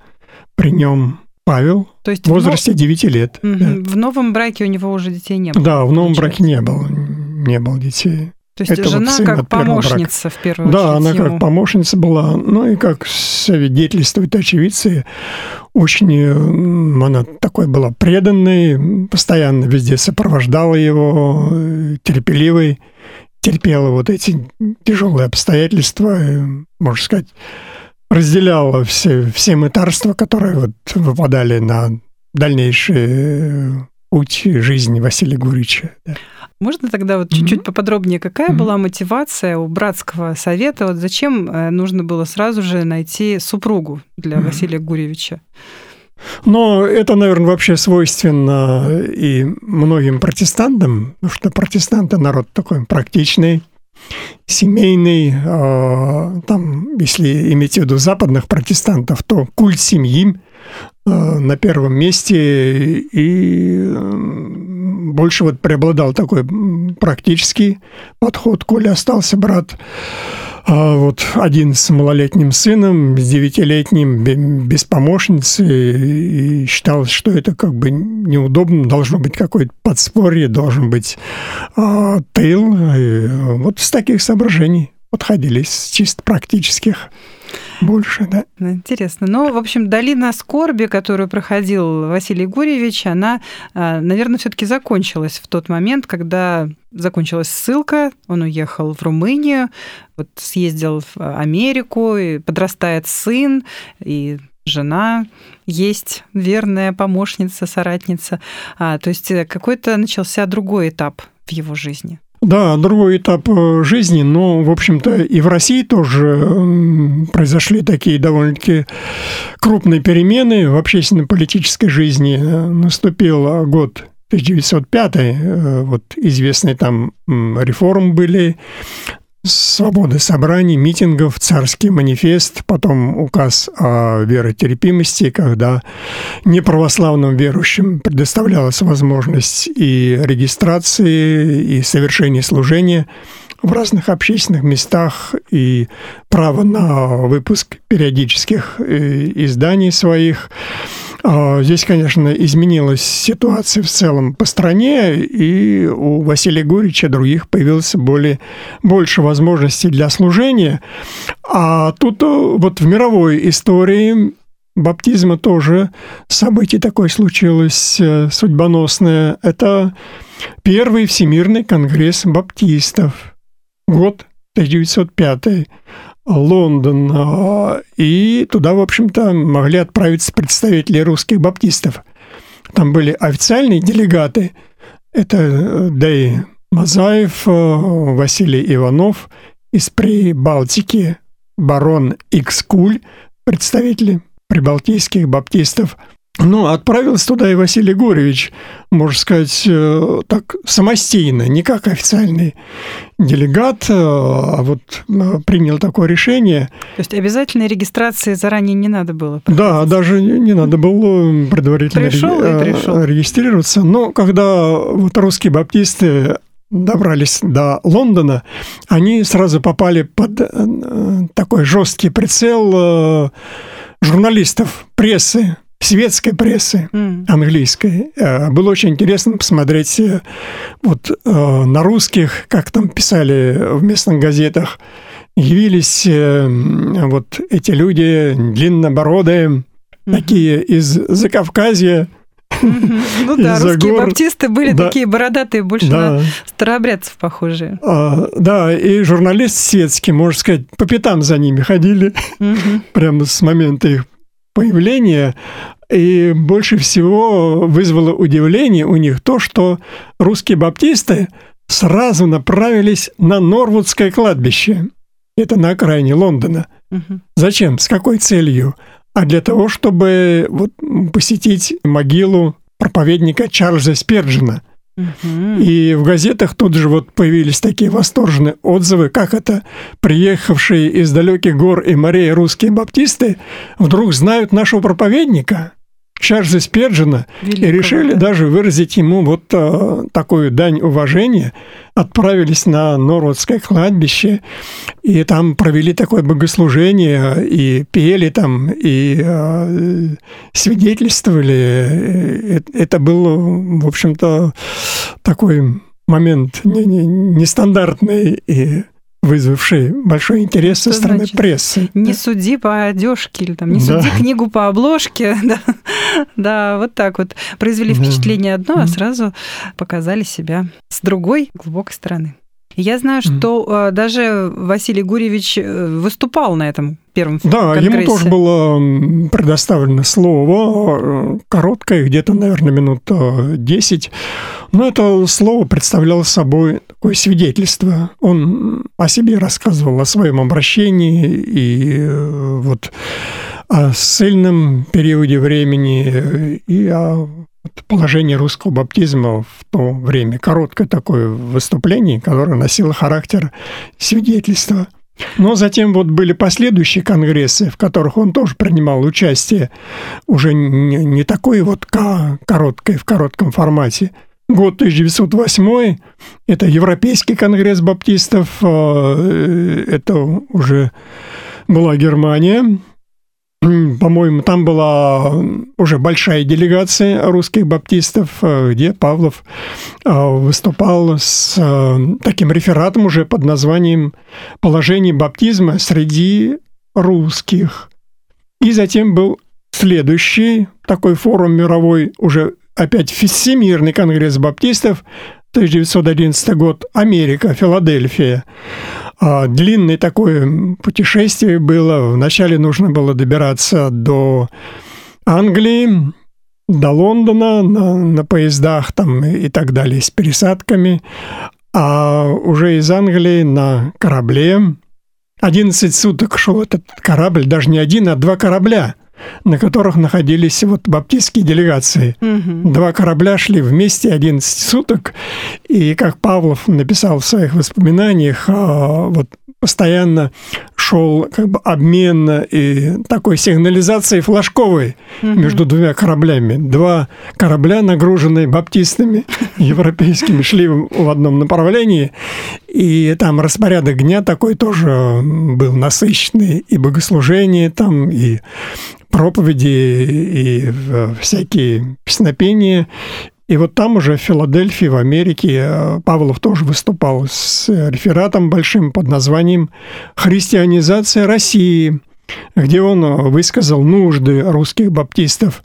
при нем Павел
То есть
в возрасте 9 лет.
в, но-
Да.
В новом браке у него уже детей не было.
Да, в новом
получается.
браке не было, не было детей.
То есть
это вот
жена как
брака.
помощница в первую
Да,
очередь
она
ему.
как помощница была, ну и как свидетельствуют очевидцы, очень м, она такой была преданной, постоянно везде сопровождала его, э, терпеливой, терпела вот эти тяжелые обстоятельства, и, можно сказать, разделяла все, все мытарства, которые вот выпадали на дальнейший э, путь жизни Василия Гурича. да.
Можно тогда вот
Мгм.
чуть-чуть поподробнее, какая
Мгм.
была мотивация у братского совета? Вот зачем э, нужно было сразу же найти супругу для
Мгм.
Василия Гурьевича?
Но это, наверное, вообще свойственно и многим протестантам, потому что протестанты народ такой практичный, семейный. а, Там, если иметь в виду западных протестантов, то культ семьи а, на первом месте и больше вот преобладал такой практический подход. Коля остался брат а вот один с малолетним сыном, с девятилетним, бе- без помощницы, и считалось, что это как бы неудобно, должно быть какое-то подспорье, должен быть а, тыл. И вот с таких соображений подходили, с чисто практических больше, да.
Ну, Интересно. Ну, в общем, долина скорби, которую проходил Василий Гурьевич, она, наверное, все-таки закончилась в тот момент, когда закончилась ссылка, он уехал в Румынию, вот съездил в Америку, и подрастает сын, и жена есть верная помощница, соратница. А, то есть э, какой-то начался другой этап в его жизни.
Да, другой этап э, жизни, но, в общем-то, и в России тоже произошли такие довольно-таки крупные перемены в общественно-политической жизни. Наступил год 1905, э, вот известные там реформы были, свободы собраний, митингов, царский манифест, потом указ о веротерпимости, когда неправославным верующим предоставлялась возможность и регистрации, и совершения служения в разных общественных местах, и право на выпуск периодических э, изданий своих. А, Здесь, конечно, изменилась ситуация в целом по стране, и у Василия Гурича других появилось более, больше возможностей для служения. А тут э, вот в мировой истории баптизма тоже событие такое случилось э, судьбоносное. Это первый Всемирный конгресс баптистов. Год 1905. Лондон. А, и туда, в общем-то, могли отправиться представители русских баптистов. Там были официальные делегаты. Это э, Дэй Мазаев, э, Василий Иванов из Прибалтики, барон Икскуль, представители прибалтийских баптистов – ну, отправился туда и Василий Гуревич, можно сказать, э, так самостийно, не как официальный делегат, э, а вот э, принял такое решение.
То есть обязательной регистрации заранее не надо было?
Проходить. Да, даже не надо было предварительно пришел реги- пришел. регистрироваться. Но когда вот русские баптисты добрались до Лондона, они сразу попали под такой жесткий прицел журналистов, прессы, светской прессы английской. Э, было очень интересно посмотреть э, вот э, на русских, как там писали в местных газетах, явились вот эти люди длиннобородые, такие из Закавказья,
ну да, русские гор. баптисты были да. такие бородатые, больше да. на старообрядцев похожие.
А, да, и журналист светский, можно сказать, по пятам за ними ходили, прямо с момента их появления, и больше всего вызвало удивление у них то, что русские баптисты сразу направились на Норвудское кладбище. Это на окраине Лондона. Угу. Зачем? С какой целью? А для того, чтобы вот посетить могилу проповедника Чарльза Сперджина – и в газетах тут же вот появились такие восторженные отзывы, как это приехавшие из далеких гор и морей русские баптисты вдруг знают нашего проповедника. Чарльза Великого, и решили да? даже выразить ему вот а, такую дань уважения. Отправились на Норвудское кладбище, и там провели такое богослужение, и пели там, и а, свидетельствовали. Это был, в общем-то, такой момент нестандартный и вызвавший большой интерес Что со стороны значит? прессы.
Не да? суди по одежке или там не да. суди книгу по обложке. Да, да вот так вот. Произвели впечатление одно, а сразу показали себя с другой глубокой стороны. Я знаю, что mm. даже Василий Гурьевич э, выступал на этом первом
Да,
конгрессе.
ему тоже было предоставлено слово, э, короткое, где-то, наверное, минут 10. Но это слово представляло собой такое свидетельство. Он о себе рассказывал, о своем обращении и вот о ссыльном периоде времени и о положение русского баптизма в то время. Короткое такое выступление, которое носило характер свидетельства. Но затем вот были последующие конгрессы, в которых он тоже принимал участие, уже не, не такой вот короткой, в коротком формате. Год 1908 – это Европейский конгресс баптистов, э, это уже была Германия, по-моему, там была уже большая делегация русских баптистов, э, где Павлов э, выступал с э, таким рефератом уже под названием «Положение баптизма среди русских». И затем был следующий такой форум мировой, уже опять Всемирный конгресс баптистов, 1911 год, Америка, Филадельфия. А, длинное такое путешествие было. Вначале нужно было добираться до Англии, до Лондона на, на поездах там и так далее с пересадками, а уже из Англии на корабле. 11 суток шел этот корабль, даже не один, а два корабля – на которых находились вот баптистские делегации. Угу. Два корабля шли вместе 11 суток, и, как Павлов написал в своих воспоминаниях, а, вот постоянно шел как бы обмен и такой сигнализации флажковой угу. между двумя кораблями. Два корабля, нагруженные баптистами европейскими, шли в одном направлении, и там распорядок дня такой тоже был насыщенный, и богослужение там, и проповеди и э, всякие песнопения. И вот там уже в Филадельфии, в Америке, э, Павлов тоже выступал с рефератом большим под названием «Христианизация России». где он высказал нужды русских баптистов.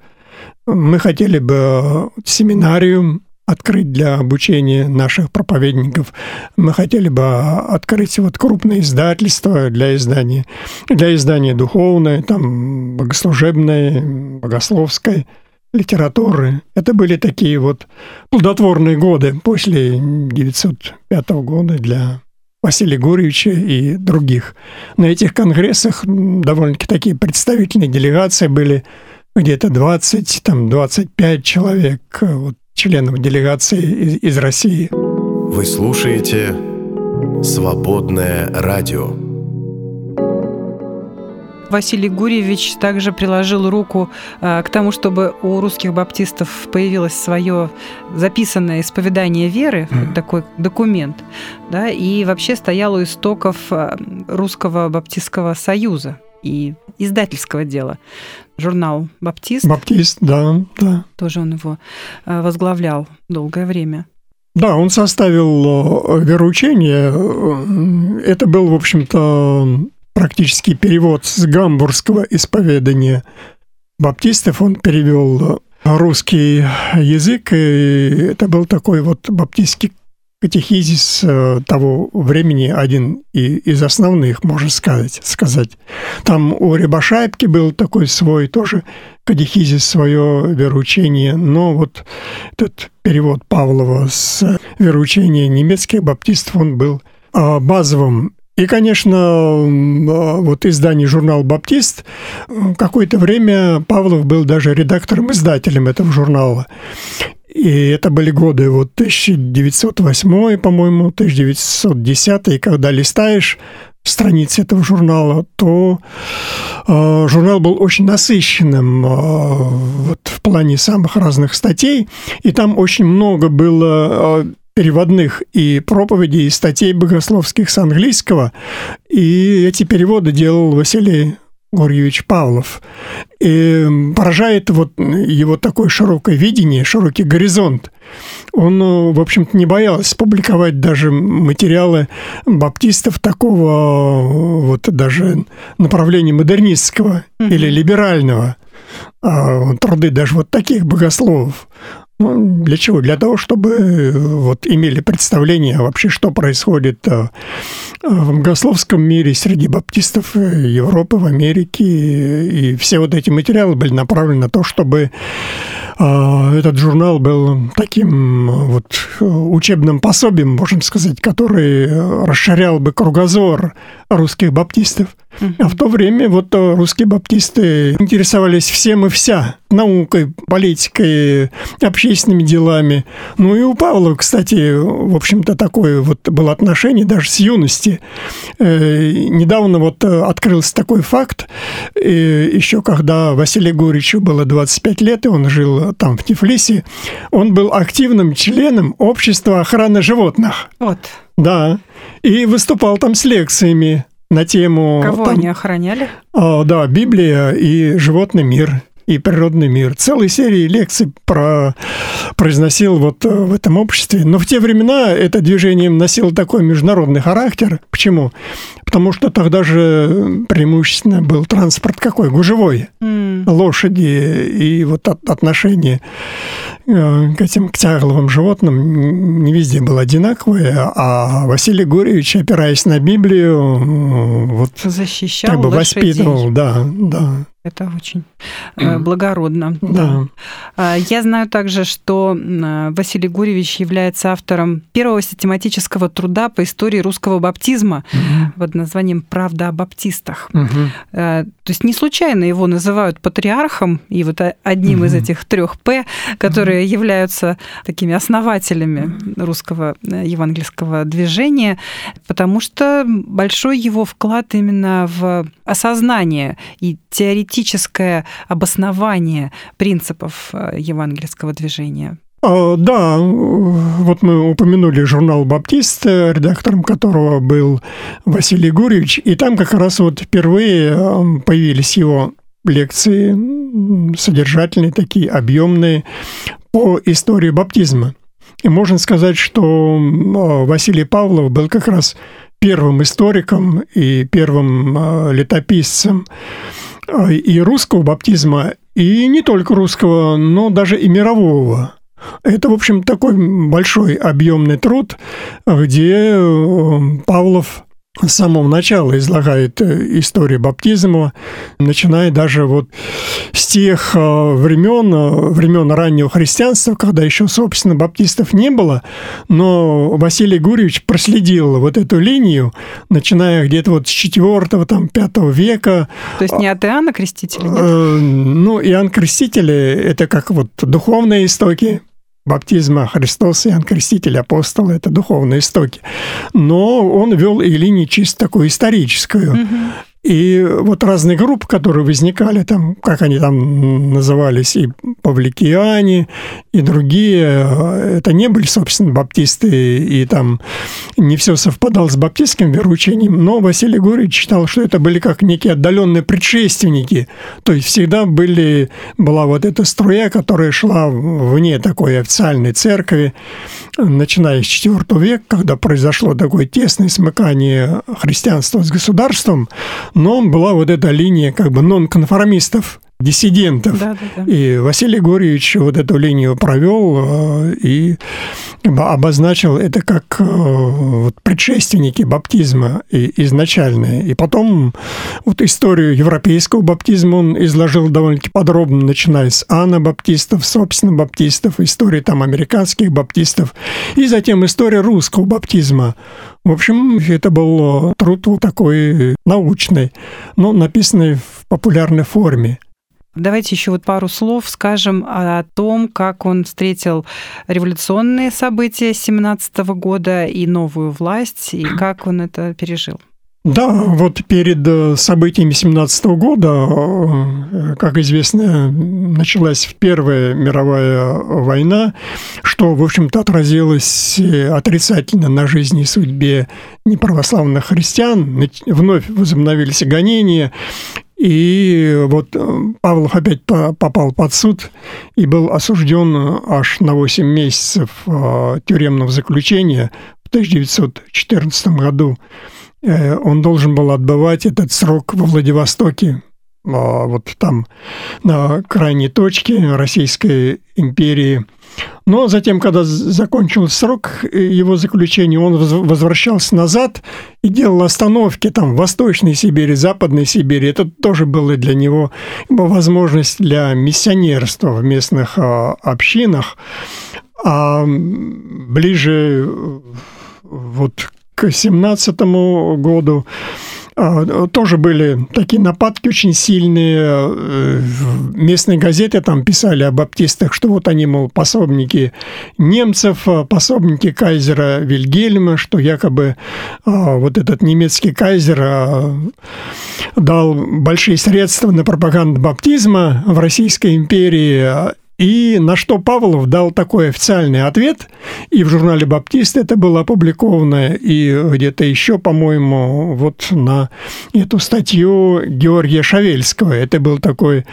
Мы хотели бы семинарию открыть для обучения наших проповедников. Мы хотели бы открыть вот крупное издательство для издания, для издания духовной, там, богослужебной, богословской литературы. Это были такие вот плодотворные годы после 905 года для Василия Гурьевича и других. На этих конгрессах довольно-таки такие представительные делегации были где-то 20, там 25 человек. Вот членов делегации из, из России.
Вы слушаете «Свободное радио».
Василий Гурьевич также приложил руку э, к тому, чтобы у русских баптистов появилось свое записанное исповедание веры, mm. такой документ, да, и вообще стоял у истоков э, Русского Баптистского Союза и издательского дела. Журнал «Баптист».
«Баптист», да, да.
Тоже он его э, возглавлял долгое время.
Да, он составил вероучение. Это был, в общем-то, практически перевод с гамбургского исповедания баптистов. Он перевел русский язык, и это был такой вот баптистский катехизис э, того времени один из основных, можно сказать. сказать. Там у Рябошайбки был такой свой тоже катехизис, свое вероучение, но вот этот перевод Павлова с вероучения немецких баптистов, он был а, базовым и, конечно, а, вот издание журнал «Баптист» какое-то время Павлов был даже редактором-издателем этого журнала. И это были годы вот 1908, по-моему, 1910, когда листаешь страницы этого журнала, то э, журнал был очень насыщенным э, вот в плане самых разных статей, и там очень много было переводных и проповедей, и статей богословских с английского, и эти переводы делал Василий Гурьевич Павлов. И поражает вот его такое широкое видение, широкий горизонт. Он, э, в общем-то, не боялся публиковать даже материалы баптистов такого э, вот даже направления модернистского mm-hmm. или либерального. А, труды даже вот таких богословов. Ну, для чего? Для того, чтобы э, вот имели представление вообще, что происходит э, в богословском мире среди баптистов э, Европы, в Америке. И все вот эти материалы были направлены на то, чтобы этот журнал был таким вот учебным пособием, можно сказать, который расширял бы кругозор русских баптистов. А в то время вот русские баптисты интересовались всем и вся наукой, политикой, общественными делами. Ну и у Павла, кстати, в общем-то, такое вот было отношение даже с юности. Э, недавно вот открылся такой факт, еще когда Василию Гуричу было 25 лет, и он жил там в Тифлисе, он был активным членом общества охраны животных.
Вот.
Да. И выступал там с лекциями на тему...
Кого там, они охраняли?
А, да, Библия и животный мир и природный мир. Целые серии лекций про, произносил вот э, в этом обществе. Но в те времена это движение носило такой международный характер. Почему? Потому что тогда же преимущественно был транспорт какой? Гужевой. Mm. Лошади и вот отношение э, к этим к тягловым животным не везде было одинаковое, а Василий Гурьевич, опираясь на Библию, вот
защищал
как бы воспитывал, да, да.
Это очень э, благородно.
Да.
А, я знаю также, что Василий Гурьевич является автором первого систематического труда по истории русского баптизма угу. под названием «Правда о баптистах». Угу. То есть не случайно его называют патриархом и вот одним угу. из этих трех П, которые угу. являются такими основателями русского э, евангельского движения, потому что большой его вклад именно в осознание и теоретическое обоснование принципов э, евангельского движения.
А, да, вот мы упомянули журнал «Баптист», редактором которого был Василий Гурьевич, и там как раз вот впервые э, появились его лекции, содержательные такие, объемные, по истории баптизма. И можно сказать, что э, Василий Павлов был как раз первым историком и первым э, летописцем и русского баптизма, и не только русского, но даже и мирового. Это, в общем, такой большой объемный труд, где Павлов с самого начала излагает э, историю баптизма, начиная даже вот с тех э, времен, э, времен раннего христианства, когда еще, собственно, баптистов не было, но Василий Гурьевич проследил вот эту линию, начиная где-то вот с 4 там, 5 века.
То есть не от Иоанна Крестителя, нет?
Ну, Иоанн Креститель – это как вот духовные истоки, баптизма Христос, Иоанн Креститель, апостол – это духовные истоки. Но он вел и линию чисто такую историческую. Угу. И вот разные группы, которые возникали там, как они там назывались, и павликиане, и другие, это не были, собственно, баптисты, и там не все совпадало с баптистским вероучением, но Василий Гурьевич считал, что это были как некие отдаленные предшественники, то есть всегда были, была вот эта струя, которая шла вне такой официальной церкви, начиная с IV века, когда произошло такое тесное смыкание христианства с государством, но была вот эта линия как бы нонконформистов, диссидентов. Да, да, да. И Василий Гурьевич вот эту линию провел э, и обозначил это как э, вот предшественники баптизма изначальные. И потом вот историю европейского баптизма он изложил довольно-таки подробно, начиная с анабаптистов, собственно, баптистов, истории там американских баптистов, и затем история русского баптизма. В общем, это был труд такой научный, но написанный в популярной форме.
Давайте еще вот пару слов скажем о том, как он встретил революционные события 17 года и новую власть, и как он это пережил.
Да, вот перед э, событиями 17 года, э, как известно, началась Первая мировая война, что, в общем-то, отразилось отрицательно на жизни и судьбе неправославных христиан. Вновь возобновились гонения, и вот э, Павлов опять попал под суд и был осужден аж на 8 месяцев э, тюремного заключения в 1914 году. Э, он должен был отбывать этот срок во Владивостоке, вот там на крайней точке Российской империи – но затем, когда закончился срок его заключения, он возвращался назад и делал остановки там в Восточной Сибири, Западной Сибири. Это тоже было для него возможность для миссионерства в местных а, общинах. А ближе вот к 17 году а, тоже были такие нападки очень сильные. Э, местные газеты там писали о баптистах, что вот они, мол, пособники немцев, а, пособники кайзера Вильгельма, что якобы а, вот этот немецкий кайзер дал большие средства на пропаганду баптизма в Российской империи, и на что Павлов дал такой официальный ответ, и в журнале «Баптист» это было опубликовано, и где-то еще, по-моему, вот на эту статью Георгия Шавельского. Это был такой э,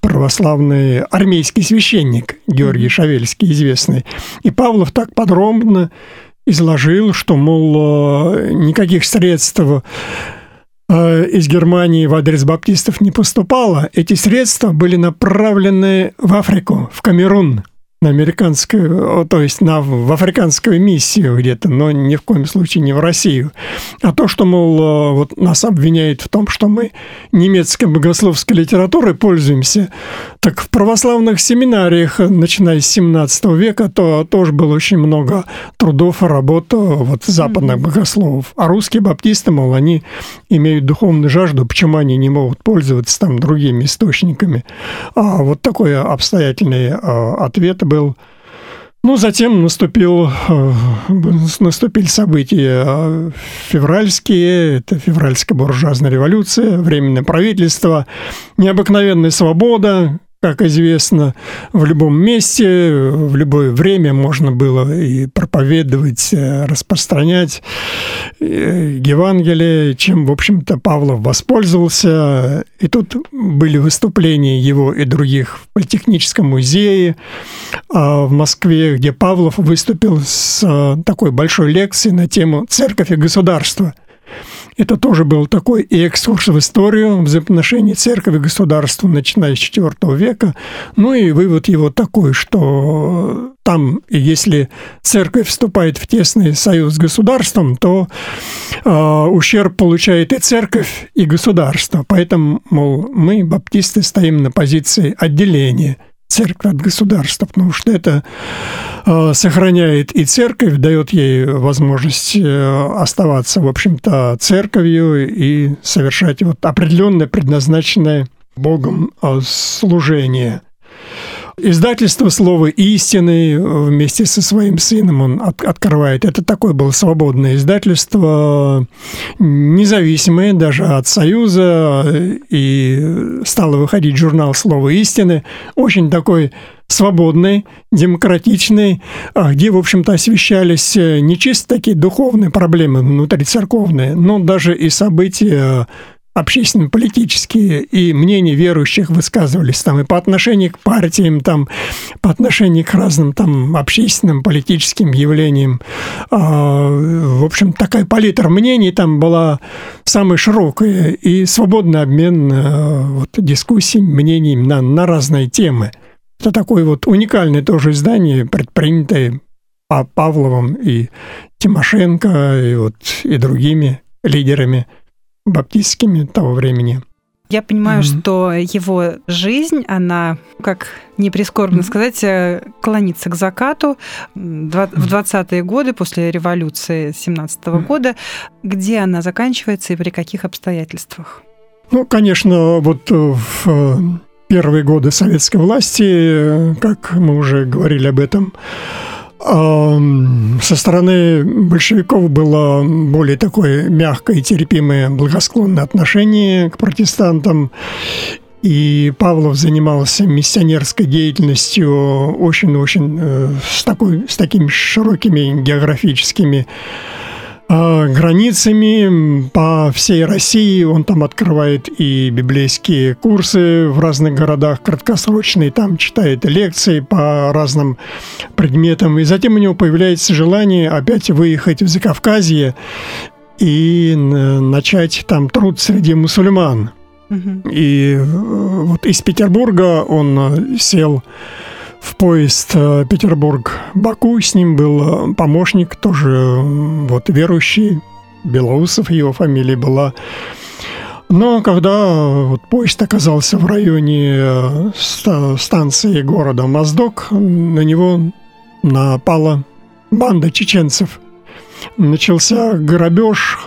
православный армейский священник Георгий Шавельский, известный. И Павлов так подробно изложил, что, мол, никаких средств Э, из Германии в адрес баптистов не поступало, эти средства были направлены в Африку, в Камерун – на американскую, то есть на, в африканскую миссию где-то, но ни в коем случае не в Россию. А то, что, мол, э, вот нас обвиняют в том, что мы немецкой богословской литературой пользуемся, так в православных семинариях, начиная с 17 века, то тоже было очень много трудов и работ э, вот, западных богословов. А русские баптисты, мол, они имеют духовную жажду, почему они не могут пользоваться там другими источниками. А вот такой обстоятельный э, ответ был. Ну, затем наступил, э, наступили события февральские, это февральская буржуазная революция, временное правительство, необыкновенная свобода, как известно, в любом месте, в любое время можно было и проповедовать, э, распространять э, Евангелие, чем, в общем-то, Павлов воспользовался. И тут были выступления его и других в Политехническом музее а в Москве, где Павлов выступил с э, такой большой лекцией на тему «Церковь и государство». Это тоже был такой и экскурс в историю взаимоотношений церкви и государства, начиная с IV века. Ну и вывод его такой, что там, если церковь вступает в тесный союз с государством, то э, ущерб получает и церковь, и государство. Поэтому, мол, мы, баптисты, стоим на позиции отделения – церковь от государства, потому что это э, сохраняет и церковь, дает ей возможность э, оставаться, в общем-то, церковью и совершать вот определенное предназначенное Богом э, служение. Издательство «Слово истины» вместе со своим сыном он от, открывает. Это такое было свободное издательство, независимое даже от Союза, и стало выходить журнал «Слово истины», очень такой свободный, демократичный, а где, в общем-то, освещались не чисто такие духовные проблемы внутрицерковные, но даже и события общественно-политические и мнения верующих высказывались там и по отношению к партиям, там, по отношению к разным там общественным, политическим явлениям. А, в общем, такая палитра мнений там была самая широкая и свободный обмен э, вот, дискуссий, мнений на, на разные темы. Это такое вот уникальное тоже издание, предпринятое Павловым и Тимошенко, и, вот, и другими лидерами – баптистскими того времени.
Я понимаю, mm-hmm. что его жизнь, она, как не прискорбно mm-hmm. сказать, э, клонится к закату в 20-е годы после революции 17 -го mm-hmm. года. Где она заканчивается и при каких обстоятельствах?
Ну, конечно, вот в первые годы советской власти, как мы уже говорили об этом, со стороны большевиков было более такое мягкое терпимое, благосклонное отношение к протестантам. И Павлов занимался миссионерской деятельностью очень-очень э, с, такой, с такими широкими географическими границами по всей России. Он там открывает и библейские курсы в разных городах, краткосрочные, там читает лекции по разным предметам. И затем у него появляется желание опять выехать в Закавказье и начать там труд среди мусульман. И э, вот из Петербурга он э, сел в поезд э, Петербург-Баку. С ним был э, помощник, тоже вот верующий, Белоусов его фамилия была. Но когда вот поезд оказался в районе э, станции города Моздок, на него напала банда чеченцев. Начался грабеж,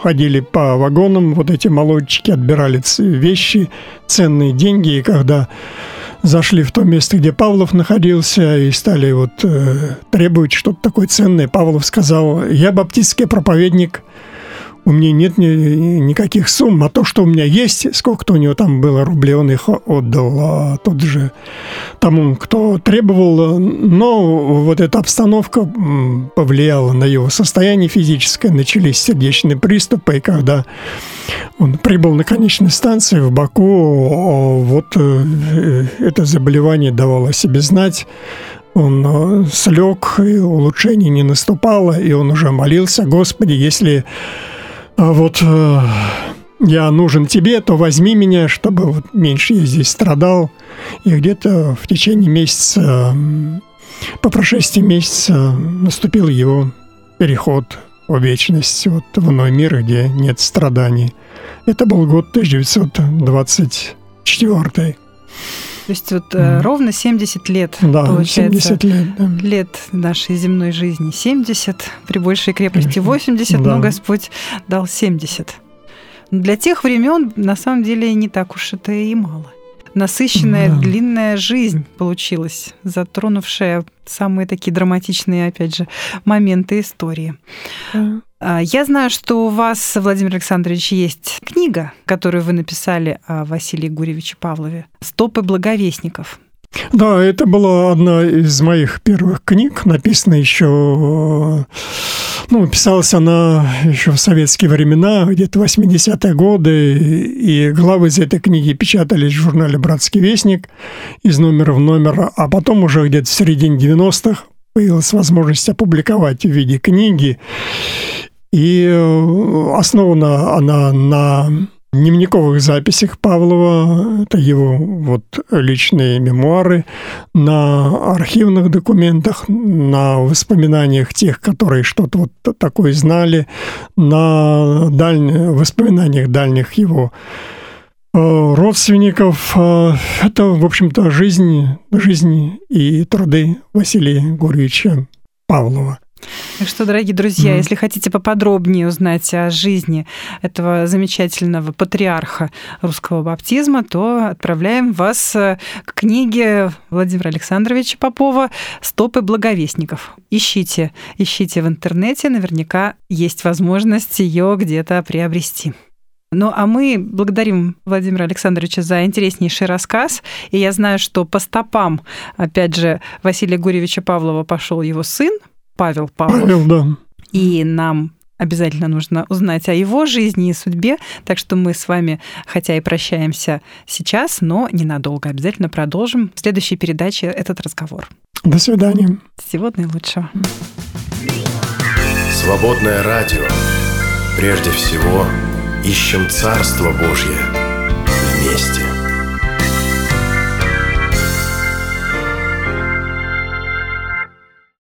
ходили по вагонам, вот эти молодчики отбирали вещи, ценные деньги, и когда зашли в то место, где Павлов находился, и стали вот э, требовать что-то такое ценное. Павлов сказал, я баптистский проповедник, у меня нет ни, никаких сумм, а то, что у меня есть, сколько-то у него там было рублей, он их отдал а тот же тому, кто требовал. Но вот эта обстановка повлияла на его состояние физическое, начались сердечные приступы, и когда он прибыл на конечной станции в Баку, вот э, это заболевание давало себе знать. Он э, слег, и улучшений не наступало, и он уже молился, Господи, если а вот э, я нужен тебе, то возьми меня, чтобы вот меньше я здесь страдал. И где-то в течение месяца, по прошествии месяца наступил его переход в вечность, вот в иной мир, где нет страданий. Это был год 1924.
То есть вот mm. ровно 70 лет,
да, получается. 70 лет, да.
Лет нашей земной жизни 70, при большей крепости 80, да. но Господь дал 70. Для тех времен на самом деле не так уж это и мало. насыщенная, да. длинная жизнь получилась, затронувшая самые такие драматичные, опять же, моменты истории. Да. Я знаю, что у вас, Владимир Александрович, есть книга, которую вы написали о Василии Гурьевиче Павлове «Стопы благовестников».
Да, это была одна из моих первых книг, написана еще, ну, писалась она еще в советские времена, где-то 80-е годы, и главы из этой книги печатались в журнале «Братский вестник» из номера в номер, а потом уже где-то в середине 90-х появилась возможность опубликовать в виде книги, и основана она на дневниковых записях Павлова, это его вот личные мемуары, на архивных документах, на воспоминаниях тех, которые что-то вот такое знали, на дальних, воспоминаниях дальних его э, родственников. Э, это, в общем-то, жизнь, жизнь и труды Василия Гурьевича Павлова.
Так что, дорогие друзья, mm-hmm. если хотите поподробнее узнать о жизни этого замечательного патриарха русского баптизма, то отправляем вас э, к книге Владимира Александровича Попова «Стопы благовестников». Ищите, ищите в интернете, наверняка есть возможность ее где-то приобрести. Ну, а мы благодарим Владимира Александровича за интереснейший рассказ. И я знаю, что по стопам, опять же, Василия Гурьевича Павлова пошел его сын, Павел Павлов. Павел, да. И нам обязательно нужно узнать о его жизни и судьбе. Так что мы с вами, хотя и прощаемся сейчас, но ненадолго. Обязательно продолжим в следующей передаче этот разговор.
До свидания.
Всего наилучшего.
Свободное радио. Прежде всего, ищем Царство Божье.